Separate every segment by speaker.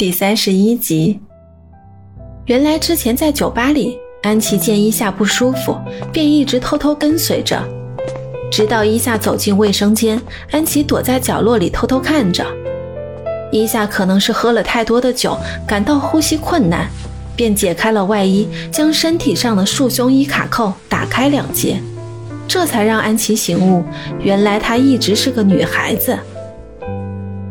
Speaker 1: 第三十一集，原来之前在酒吧里，安琪见伊夏不舒服，便一直偷偷跟随着，直到伊夏走进卫生间，安琪躲在角落里偷偷看着。伊夏可能是喝了太多的酒，感到呼吸困难，便解开了外衣，将身体上的束胸衣卡扣打开两截，这才让安琪醒悟，原来她一直是个女孩子。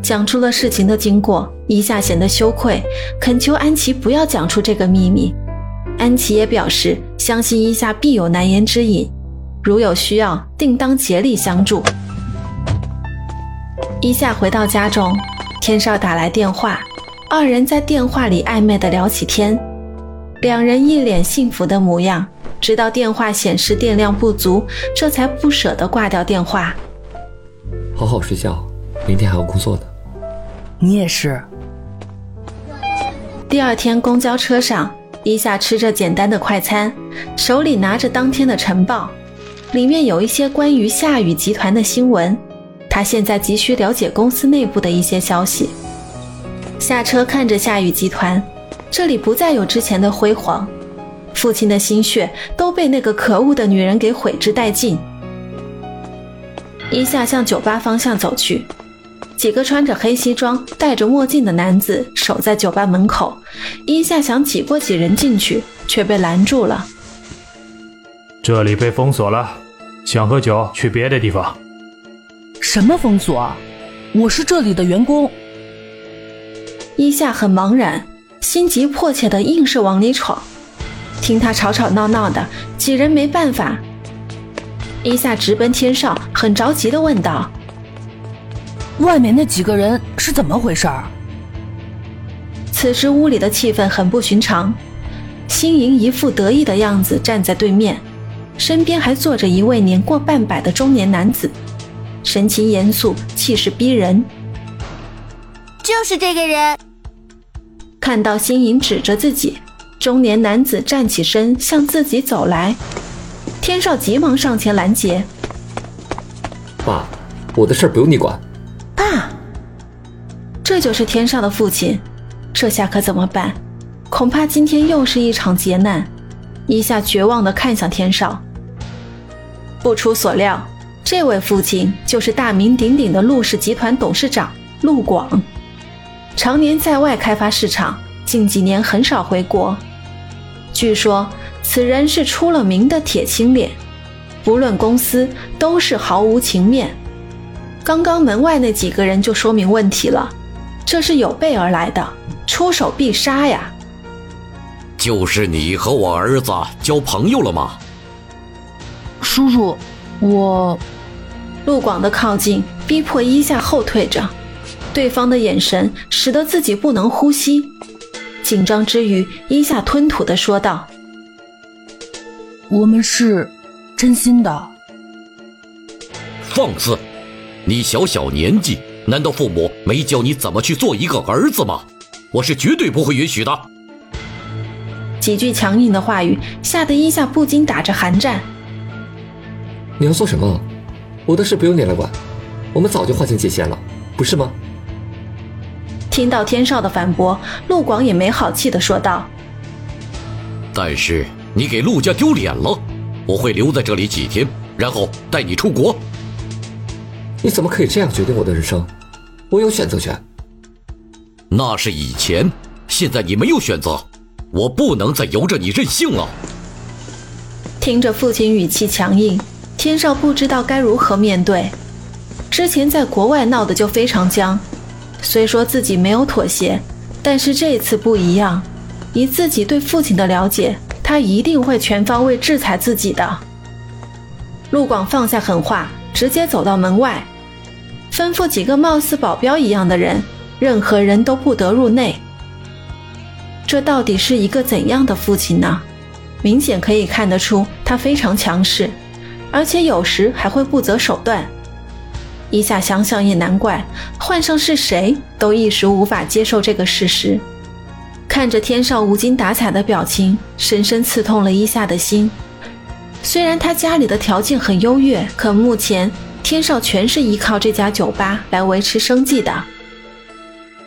Speaker 1: 讲出了事情的经过，伊夏显得羞愧，恳求安琪不要讲出这个秘密。安琪也表示相信伊夏必有难言之隐，如有需要，定当竭力相助。伊夏回到家中，天少打来电话，二人在电话里暧昧地聊起天，两人一脸幸福的模样。直到电话显示电量不足，这才不舍得挂掉电话。
Speaker 2: 好好睡觉，明天还要工作呢。
Speaker 3: 你也是。
Speaker 1: 第二天公交车上，伊夏吃着简单的快餐，手里拿着当天的晨报，里面有一些关于夏雨集团的新闻。他现在急需了解公司内部的一些消息。下车看着夏雨集团，这里不再有之前的辉煌，父亲的心血都被那个可恶的女人给毁之殆尽。伊夏向酒吧方向走去。几个穿着黑西装、戴着墨镜的男子守在酒吧门口，伊夏想挤过几人进去，却被拦住了。
Speaker 4: 这里被封锁了，想喝酒去别的地方。
Speaker 3: 什么封锁？我是这里的员工。
Speaker 1: 伊夏很茫然，心急迫切的硬是往里闯。听他吵吵闹闹的，几人没办法。伊夏直奔天上，很着急的问道。
Speaker 3: 外面那几个人是怎么回事儿？
Speaker 1: 此时屋里的气氛很不寻常，新莹一副得意的样子站在对面，身边还坐着一位年过半百的中年男子，神情严肃，气势逼人。
Speaker 5: 就是这个人。
Speaker 1: 看到新莹指着自己，中年男子站起身向自己走来，天少急忙上前拦截：“
Speaker 2: 爸，我的事不用你管。”
Speaker 1: 爸，这就是天少的父亲，这下可怎么办？恐怕今天又是一场劫难。一下绝望地看向天少。不出所料，这位父亲就是大名鼎鼎的陆氏集团董事长陆广，常年在外开发市场，近几年很少回国。据说此人是出了名的铁青脸，不论公司都是毫无情面。刚刚门外那几个人就说明问题了，这是有备而来的，出手必杀呀！
Speaker 6: 就是你和我儿子交朋友了吗？
Speaker 3: 叔叔，我……
Speaker 1: 陆广的靠近逼迫伊夏后退着，对方的眼神使得自己不能呼吸，紧张之余，伊夏吞吐的说道：“
Speaker 3: 我们是真心的。”
Speaker 6: 放肆！你小小年纪，难道父母没教你怎么去做一个儿子吗？我是绝对不会允许的。
Speaker 1: 几句强硬的话语，吓得伊夏不禁打着寒战。
Speaker 2: 你要做什么？我的事不用你来管，我们早就划清界限了，不是吗？
Speaker 1: 听到天少的反驳，陆广也没好气的说道：“
Speaker 6: 但是你给陆家丢脸了，我会留在这里几天，然后带你出国。”
Speaker 2: 你怎么可以这样决定我的人生？我有选择权。
Speaker 6: 那是以前，现在你没有选择，我不能再由着你任性了。
Speaker 1: 听着父亲语气强硬，天少不知道该如何面对。之前在国外闹得就非常僵，虽说自己没有妥协，但是这次不一样。以自己对父亲的了解，他一定会全方位制裁自己的。陆广放下狠话。直接走到门外，吩咐几个貌似保镖一样的人，任何人都不得入内。这到底是一个怎样的父亲呢？明显可以看得出他非常强势，而且有时还会不择手段。一下想想也难怪，换上是谁都一时无法接受这个事实。看着天少无精打采的表情，深深刺痛了一下的心。虽然他家里的条件很优越，可目前天少全是依靠这家酒吧来维持生计的。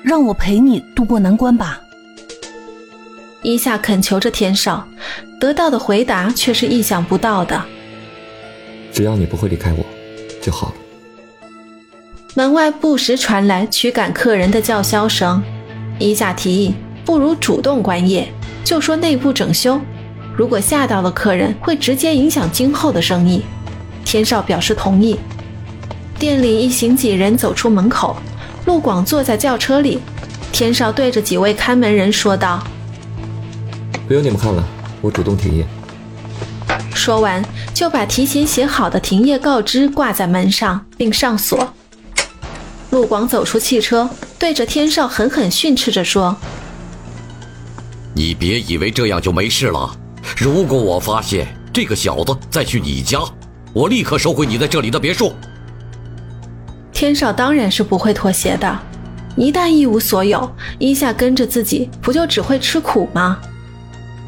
Speaker 3: 让我陪你渡过难关吧。
Speaker 1: 伊夏恳求着天少，得到的回答却是意想不到的。
Speaker 2: 只要你不会离开我，就好了。
Speaker 1: 门外不时传来驱赶客人的叫嚣声。伊夏提议，不如主动关业，就说内部整修。如果吓到了客人，会直接影响今后的生意。天少表示同意。店里一行几人走出门口，陆广坐在轿车里。天少对着几位看门人说道：“
Speaker 2: 不用你们看了，我主动停业。”
Speaker 1: 说完，就把提前写好的停业告知挂在门上，并上锁。陆广走出汽车，对着天少狠狠训斥着说：“
Speaker 6: 你别以为这样就没事了。如果我发现这个小子再去你家，我立刻收回你在这里的别墅。”
Speaker 1: 天少当然是不会妥协的。一旦一无所有，一下跟着自己，不就只会吃苦吗？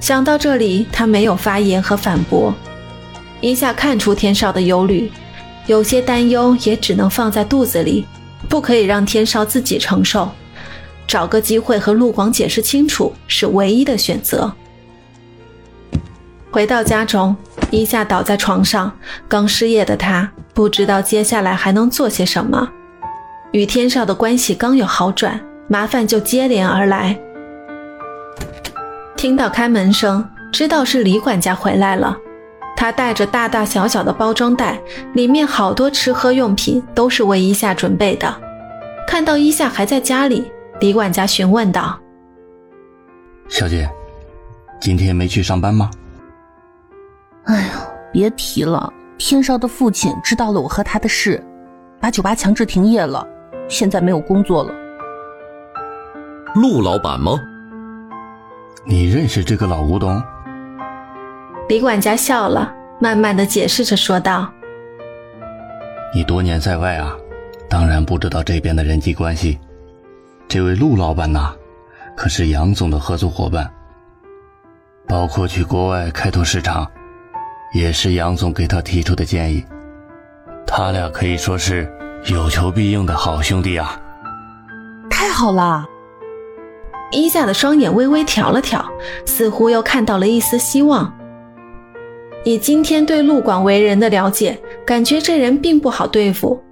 Speaker 1: 想到这里，他没有发言和反驳。一下看出天少的忧虑，有些担忧也只能放在肚子里，不可以让天少自己承受。找个机会和陆广解释清楚是唯一的选择。回到家中，一下倒在床上，刚失业的他不知道接下来还能做些什么。与天少的关系刚有好转，麻烦就接连而来。听到开门声，知道是李管家回来了。他带着大大小小的包装袋，里面好多吃喝用品，都是为伊夏准备的。看到伊夏还在家里，李管家询问道：“
Speaker 7: 小姐，今天没去上班吗？”
Speaker 3: 哎呀，别提了，天少的父亲知道了我和他的事，把酒吧强制停业了。现在没有工作了。
Speaker 6: 陆老板吗？
Speaker 7: 你认识这个老古董？
Speaker 1: 李管家笑了，慢慢的解释着说道：“
Speaker 7: 你多年在外啊，当然不知道这边的人际关系。这位陆老板呐，可是杨总的合作伙伴，包括去国外开拓市场，也是杨总给他提出的建议。他俩可以说是……”有求必应的好兄弟啊！
Speaker 3: 太好了！
Speaker 1: 伊夏的双眼微微挑了挑，似乎又看到了一丝希望。以今天对陆广为人的了解，感觉这人并不好对付。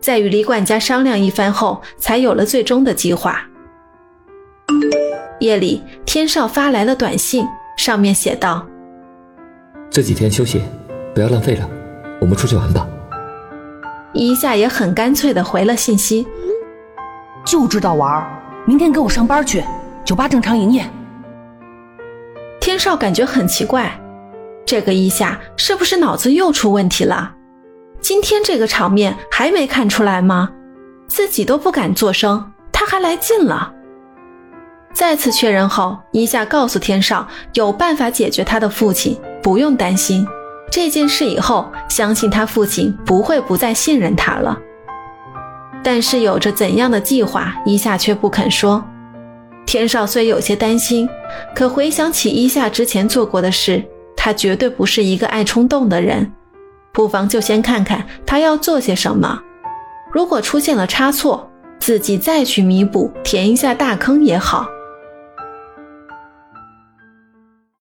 Speaker 1: 在与李管家商量一番后，才有了最终的计划。夜里，天少发来了短信，上面写道：“
Speaker 2: 这几天休息，不要浪费了，我们出去玩吧。”
Speaker 1: 一夏也很干脆的回了信息，
Speaker 3: 就知道玩明天给我上班去，酒吧正常营业。
Speaker 1: 天少感觉很奇怪，这个一夏是不是脑子又出问题了？今天这个场面还没看出来吗？自己都不敢作声，他还来劲了。再次确认后，一夏告诉天少有办法解决他的父亲，不用担心。这件事以后，相信他父亲不会不再信任他了。但是有着怎样的计划，伊夏却不肯说。天少虽有些担心，可回想起伊夏之前做过的事，他绝对不是一个爱冲动的人。不妨就先看看他要做些什么。如果出现了差错，自己再去弥补，填一下大坑也好。